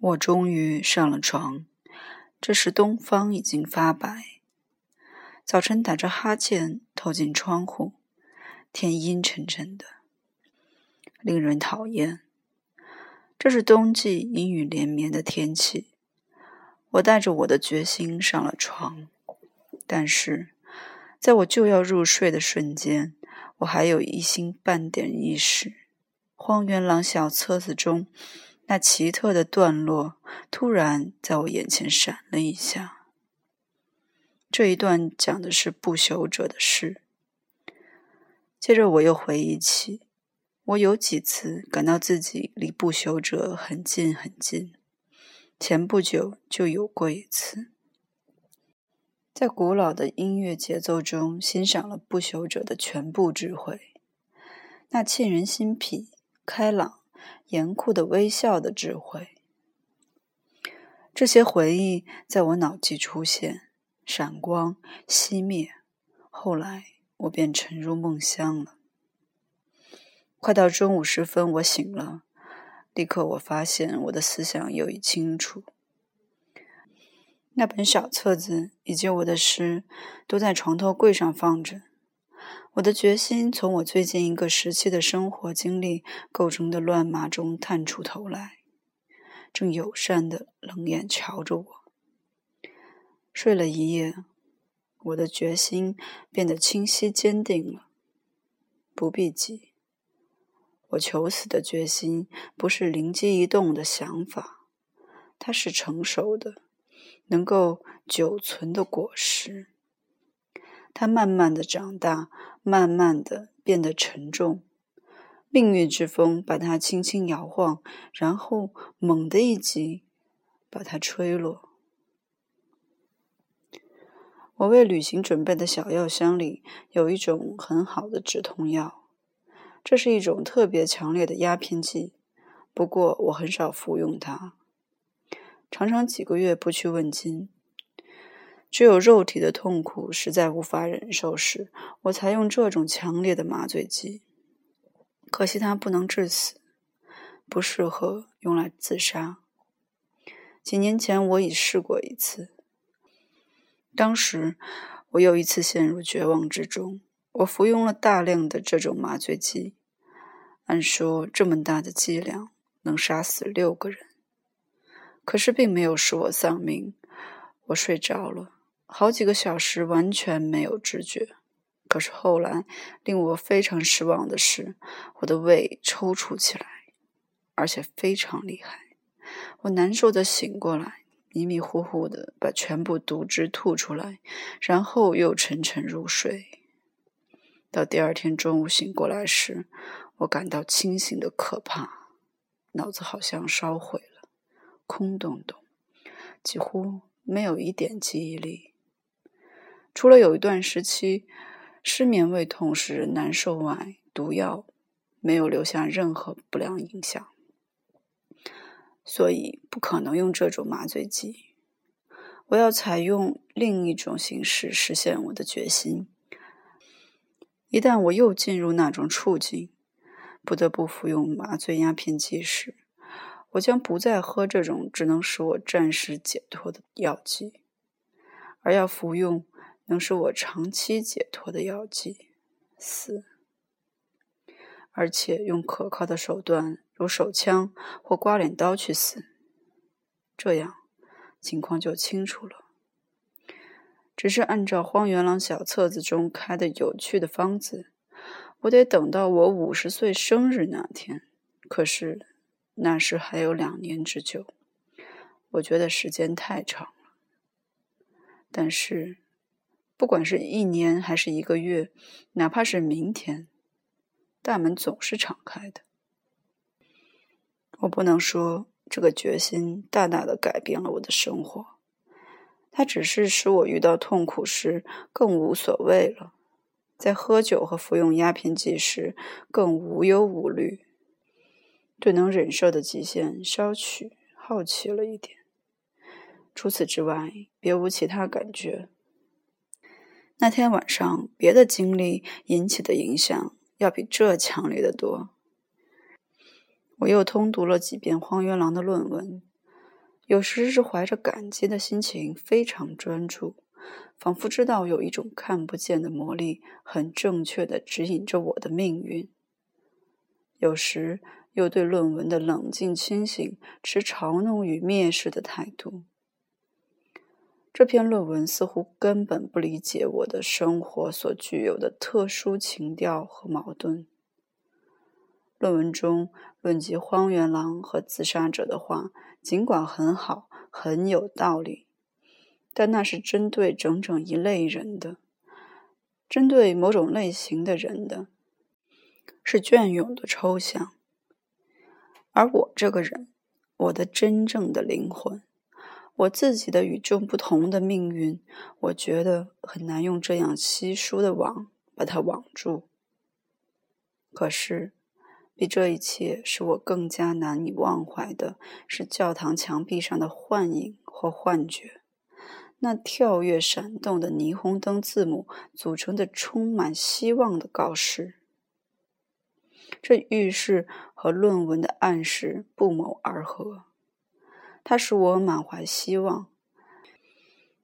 我终于上了床。这时东方已经发白，早晨打着哈欠透进窗户，天阴沉沉的，令人讨厌。这是冬季阴雨连绵的天气。我带着我的决心上了床，但是在我就要入睡的瞬间，我还有一星半点意识。荒原狼小册子中。那奇特的段落突然在我眼前闪了一下。这一段讲的是不朽者的事。接着我又回忆起，我有几次感到自己离不朽者很近很近。前不久就有过一次，在古老的音乐节奏中欣赏了不朽者的全部智慧，那沁人心脾、开朗。严酷的微笑的智慧，这些回忆在我脑际出现，闪光熄灭。后来我便沉入梦乡了。快到中午时分，我醒了，立刻我发现我的思想又已清楚。那本小册子以及我的诗都在床头柜上放着。我的决心从我最近一个时期的生活经历构成的乱麻中探出头来，正友善的冷眼瞧着我。睡了一夜，我的决心变得清晰坚定了。不必急，我求死的决心不是灵机一动的想法，它是成熟的、能够久存的果实。它慢慢的长大，慢慢的变得沉重。命运之风把它轻轻摇晃，然后猛地一击，把它吹落。我为旅行准备的小药箱里有一种很好的止痛药，这是一种特别强烈的鸦片剂。不过我很少服用它，常常几个月不去问津。只有肉体的痛苦实在无法忍受时，我才用这种强烈的麻醉剂。可惜它不能致死，不适合用来自杀。几年前我已试过一次，当时我又一次陷入绝望之中。我服用了大量的这种麻醉剂，按说这么大的剂量能杀死六个人，可是并没有使我丧命。我睡着了。好几个小时完全没有知觉，可是后来令我非常失望的是，我的胃抽搐起来，而且非常厉害。我难受的醒过来，迷迷糊糊的把全部毒汁吐出来，然后又沉沉入睡。到第二天中午醒过来时，我感到清醒的可怕，脑子好像烧毁了，空洞洞，几乎没有一点记忆力。除了有一段时期失眠、胃痛使人难受外，毒药没有留下任何不良影响，所以不可能用这种麻醉剂。我要采用另一种形式实现我的决心。一旦我又进入那种处境，不得不服用麻醉鸦片剂时，我将不再喝这种只能使我暂时解脱的药剂，而要服用。能使我长期解脱的药剂，死，而且用可靠的手段，如手枪或刮脸刀去死，这样情况就清楚了。只是按照荒原狼小册子中开的有趣的方子，我得等到我五十岁生日那天。可是那时还有两年之久，我觉得时间太长了。但是。不管是一年还是一个月，哪怕是明天，大门总是敞开的。我不能说这个决心大大的改变了我的生活，它只是使我遇到痛苦时更无所谓了，在喝酒和服用鸦片剂时更无忧无虑，对能忍受的极限稍取好奇了一点。除此之外，别无其他感觉。那天晚上，别的经历引起的影响要比这强烈的多。我又通读了几遍荒原狼的论文，有时是怀着感激的心情，非常专注，仿佛知道有一种看不见的魔力，很正确的指引着我的命运；有时又对论文的冷静清醒持嘲弄与蔑视的态度。这篇论文似乎根本不理解我的生活所具有的特殊情调和矛盾。论文中论及荒原狼和自杀者的话，尽管很好，很有道理，但那是针对整整一类人的，针对某种类型的人的，是隽永的抽象。而我这个人，我的真正的灵魂，我自己的与众不同的命运，我觉得很难用这样稀疏的网把它网住。可是。比这一切使我更加难以忘怀的是教堂墙壁上的幻影或幻觉，那跳跃闪动的霓虹灯字母组成的充满希望的告示。这预示和论文的暗示不谋而合，它使我满怀希望。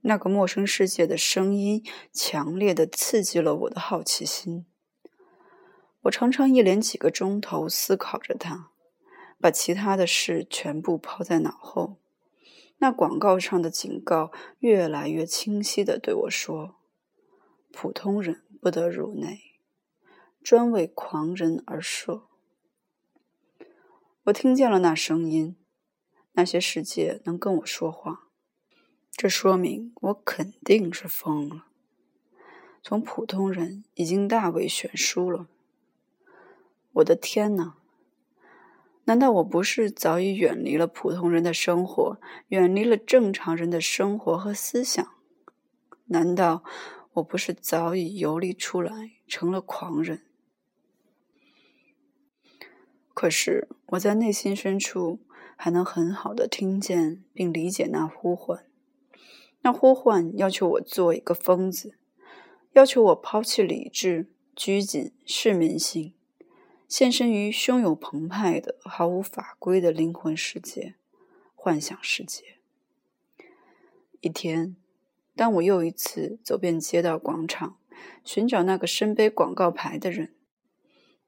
那个陌生世界的声音强烈的刺激了我的好奇心。我常常一连几个钟头思考着它，把其他的事全部抛在脑后。那广告上的警告越来越清晰的对我说：“普通人不得入内，专为狂人而设。”我听见了那声音，那些世界能跟我说话，这说明我肯定是疯了。从普通人已经大为悬殊了。我的天哪！难道我不是早已远离了普通人的生活，远离了正常人的生活和思想？难道我不是早已游离出来，成了狂人？可是我在内心深处还能很好的听见并理解那呼唤，那呼唤要求我做一个疯子，要求我抛弃理智，拘谨市民性。献身于汹涌澎湃的、毫无法规的灵魂世界、幻想世界。一天，当我又一次走遍街道广场，寻找那个身背广告牌的人，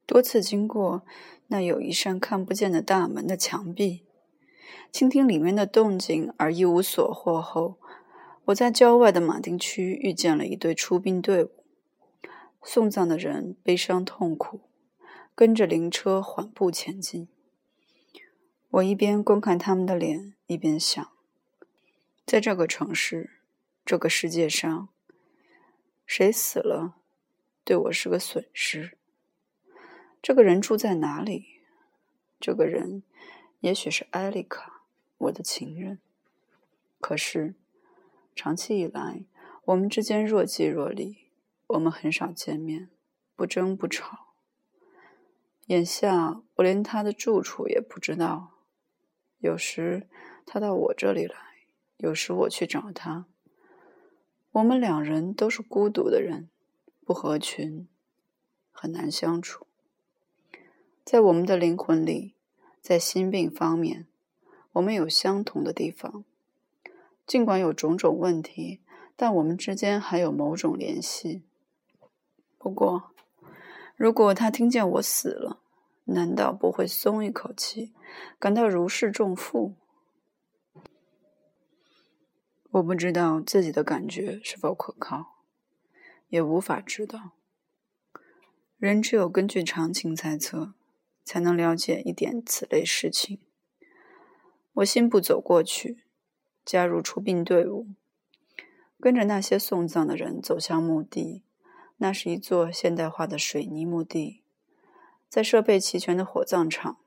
多次经过那有一扇看不见的大门的墙壁，倾听里面的动静而一无所获后，我在郊外的马丁区遇见了一队出殡队伍，送葬的人悲伤痛苦。跟着灵车缓步前进，我一边观看他们的脸，一边想：在这个城市，这个世界上，谁死了，对我是个损失。这个人住在哪里？这个人也许是艾丽卡，我的情人。可是，长期以来，我们之间若即若离，我们很少见面，不争不吵。眼下我连他的住处也不知道，有时他到我这里来，有时我去找他。我们两人都是孤独的人，不合群，很难相处。在我们的灵魂里，在心病方面，我们有相同的地方。尽管有种种问题，但我们之间还有某种联系。不过。如果他听见我死了，难道不会松一口气，感到如释重负？我不知道自己的感觉是否可靠，也无法知道。人只有根据常情猜测，才能了解一点此类事情。我信步走过去，加入出殡队伍，跟着那些送葬的人走向墓地。那是一座现代化的水泥墓地，在设备齐全的火葬场。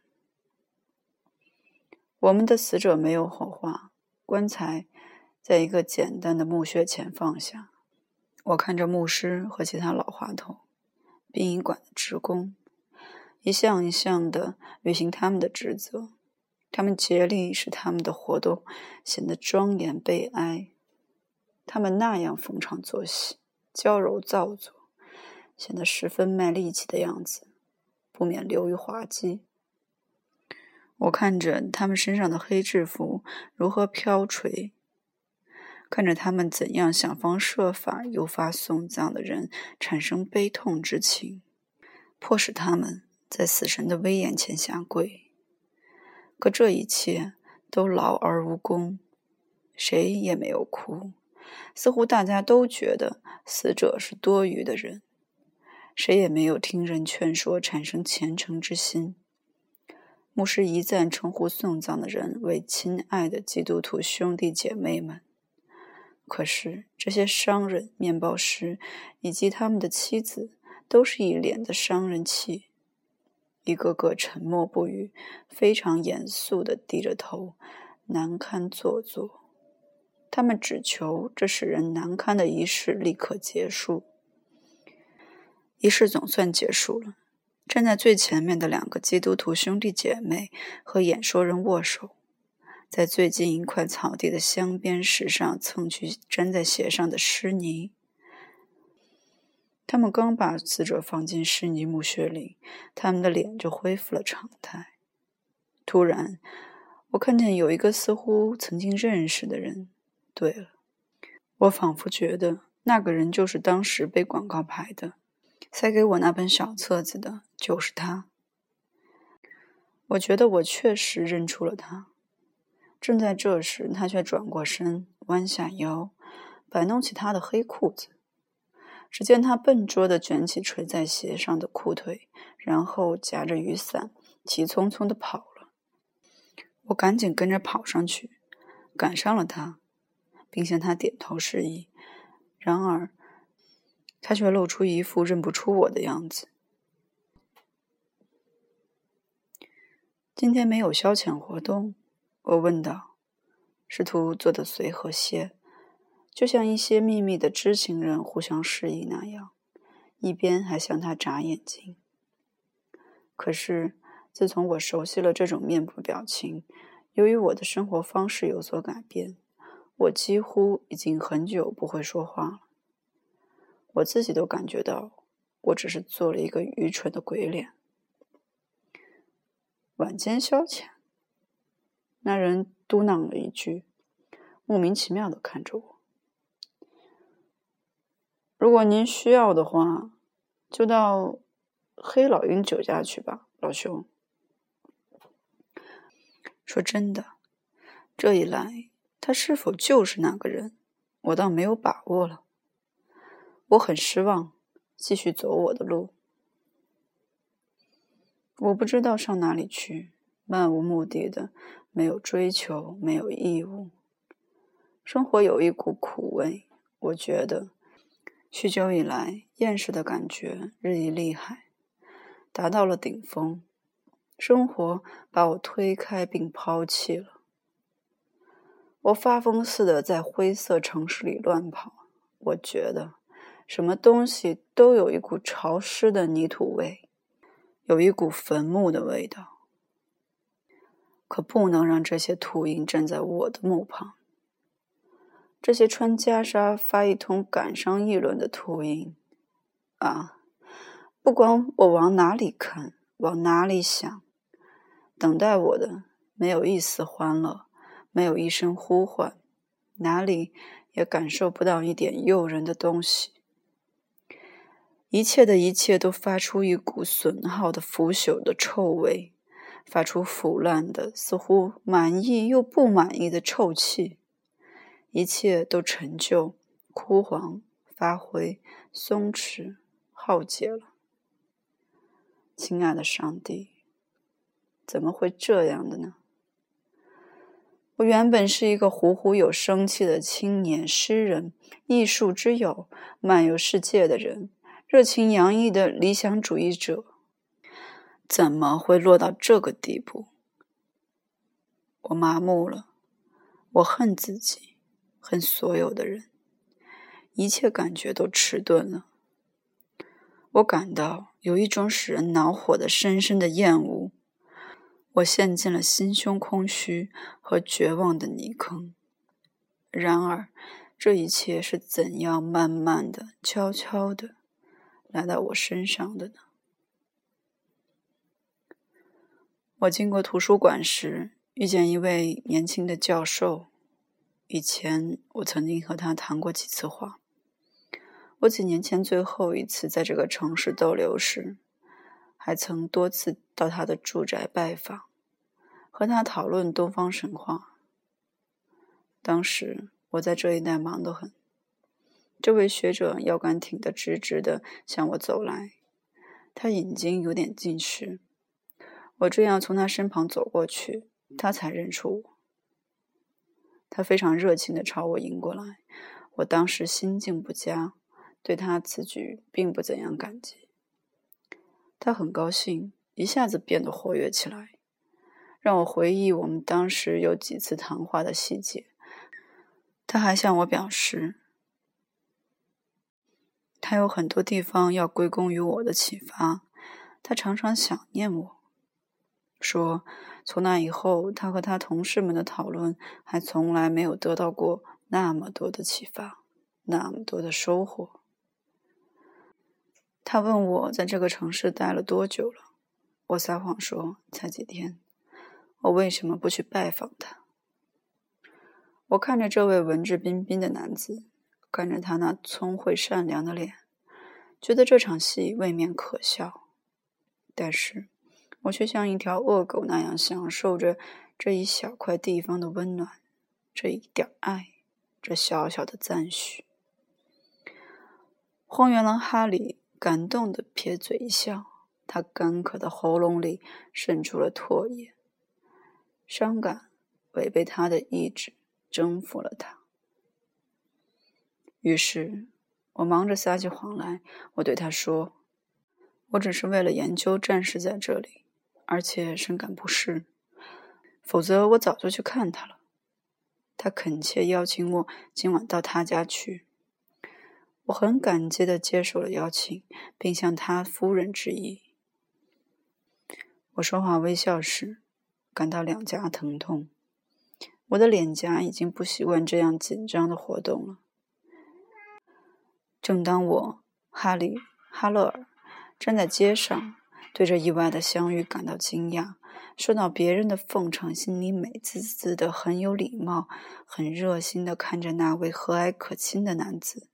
我们的死者没有火化，棺材在一个简单的墓穴前放下。我看着牧师和其他老滑头、殡仪馆的职工，一项一项的履行他们的职责。他们竭力使他们的活动显得庄严悲哀。他们那样逢场作戏，娇柔造作。显得十分卖力气的样子，不免流于滑稽。我看着他们身上的黑制服如何飘垂，看着他们怎样想方设法诱发送葬的人产生悲痛之情，迫使他们在死神的威严前下跪。可这一切都劳而无功，谁也没有哭。似乎大家都觉得死者是多余的人，谁也没有听人劝说，产生虔诚之心。牧师一再称呼送葬的人为“亲爱的基督徒兄弟姐妹们”，可是这些商人、面包师以及他们的妻子都是一脸的商人气，一个个沉默不语，非常严肃地低着头，难堪做作。他们只求这使人难堪的仪式立刻结束。仪式总算结束了。站在最前面的两个基督徒兄弟姐妹和演说人握手，在最近一块草地的镶边石上蹭去粘在鞋上的湿泥。他们刚把死者放进湿泥墓穴里，他们的脸就恢复了常态。突然，我看见有一个似乎曾经认识的人。对了，我仿佛觉得那个人就是当时背广告牌的。塞给我那本小册子的就是他。我觉得我确实认出了他。正在这时，他却转过身，弯下腰，摆弄起他的黑裤子。只见他笨拙地卷起垂在鞋上的裤腿，然后夹着雨伞，急匆匆地跑了。我赶紧跟着跑上去，赶上了他，并向他点头示意。然而。他却露出一副认不出我的样子。今天没有消遣活动，我问道，试图做得随和些，就像一些秘密的知情人互相示意那样，一边还向他眨眼睛。可是，自从我熟悉了这种面部表情，由于我的生活方式有所改变，我几乎已经很久不会说话了。我自己都感觉到，我只是做了一个愚蠢的鬼脸。晚间消遣，那人嘟囔了一句，莫名其妙的看着我。如果您需要的话，就到黑老鹰酒家去吧，老兄。说真的，这一来，他是否就是那个人，我倒没有把握了。我很失望，继续走我的路。我不知道上哪里去，漫无目的的，没有追求，没有义务。生活有一股苦味，我觉得许久以来厌世的感觉日益厉害，达到了顶峰。生活把我推开并抛弃了。我发疯似的在灰色城市里乱跑，我觉得。什么东西都有一股潮湿的泥土味，有一股坟墓的味道。可不能让这些秃鹰站在我的墓旁。这些穿袈裟、发一通感伤议论的秃鹰，啊！不管我往哪里看，往哪里想，等待我的没有一丝欢乐，没有一声呼唤，哪里也感受不到一点诱人的东西。一切的一切都发出一股损耗的腐朽的臭味，发出腐烂的、似乎满意又不满意的臭气。一切都陈旧、枯黄、发灰、松弛、耗竭了。亲爱的上帝，怎么会这样的呢？我原本是一个虎虎有生气的青年诗人，艺术之友，漫游世界的人。热情洋溢的理想主义者，怎么会落到这个地步？我麻木了，我恨自己，恨所有的人，一切感觉都迟钝了。我感到有一种使人恼火的深深的厌恶。我陷进了心胸空虚和绝望的泥坑。然而，这一切是怎样慢慢的、悄悄的？来到我身上的呢？我经过图书馆时，遇见一位年轻的教授。以前我曾经和他谈过几次话。我几年前最后一次在这个城市逗留时，还曾多次到他的住宅拜访，和他讨论东方神话。当时我在这一带忙得很。这位学者腰杆挺得直直的向我走来，他眼睛有点近视。我这样从他身旁走过去，他才认出我。他非常热情地朝我迎过来，我当时心境不佳，对他此举并不怎样感激。他很高兴，一下子变得活跃起来，让我回忆我们当时有几次谈话的细节。他还向我表示，他有很多地方要归功于我的启发，他常常想念我。说，从那以后，他和他同事们的讨论还从来没有得到过那么多的启发，那么多的收获。他问我在这个城市待了多久了，我撒谎说才几天。我为什么不去拜访他？我看着这位文质彬彬的男子，看着他那聪慧善良的脸，觉得这场戏未免可笑，但是。我却像一条恶狗那样享受着这一小块地方的温暖，这一点爱，这小小的赞许。荒原狼哈里感动的撇嘴一笑，他干渴的喉咙里渗出了唾液，伤感违背他的意志，征服了他。于是我忙着撒起谎来，我对他说：“我只是为了研究，战士在这里。”而且深感不适，否则我早就去看他了。他恳切邀请我今晚到他家去，我很感激的接受了邀请，并向他夫人致意。我说话微笑时，感到两颊疼痛，我的脸颊已经不习惯这样紧张的活动了。正当我哈里哈勒尔站在街上。对这意外的相遇感到惊讶，受到别人的奉承，心里美滋滋的，很有礼貌，很热心的看着那位和蔼可亲的男子，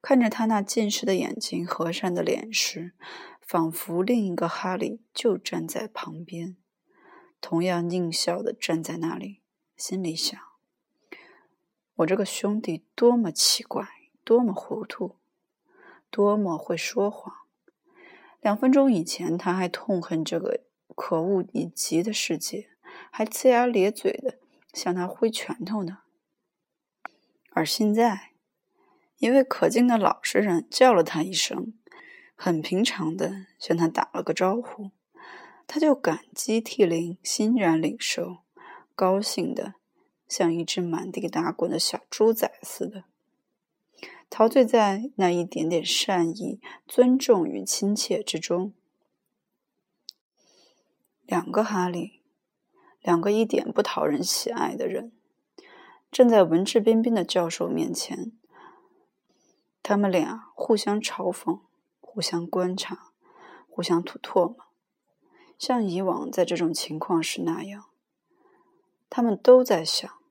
看着他那近视的眼睛、和善的脸时，仿佛另一个哈利就站在旁边，同样狞笑的站在那里，心里想：我这个兄弟多么奇怪，多么糊涂，多么会说谎。两分钟以前，他还痛恨这个可恶已极的世界，还呲牙咧嘴的向他挥拳头呢。而现在，一位可敬的老实人叫了他一声，很平常的向他打了个招呼，他就感激涕零，欣然领受，高兴的像一只满地打滚的小猪仔似的。陶醉在那一点点善意、尊重与亲切之中。两个哈利，两个一点不讨人喜爱的人，站在文质彬彬的教授面前。他们俩互相嘲讽，互相观察，互相吐唾沫，像以往在这种情况时那样。他们都在想。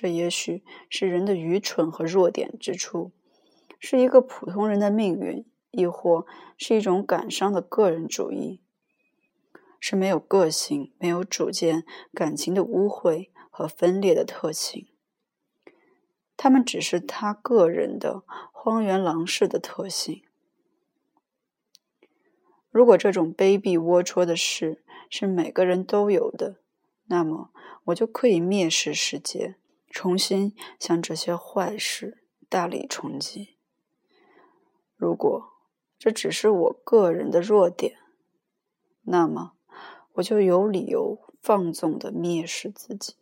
这也许是人的愚蠢和弱点之处，是一个普通人的命运，亦或是一种感伤的个人主义，是没有个性、没有主见、感情的污秽和分裂的特性。他们只是他个人的荒原狼式的特性。如果这种卑鄙龌龊的事是每个人都有的，那么我就可以蔑视世界。重新向这些坏事大力冲击。如果这只是我个人的弱点，那么我就有理由放纵的蔑视自己。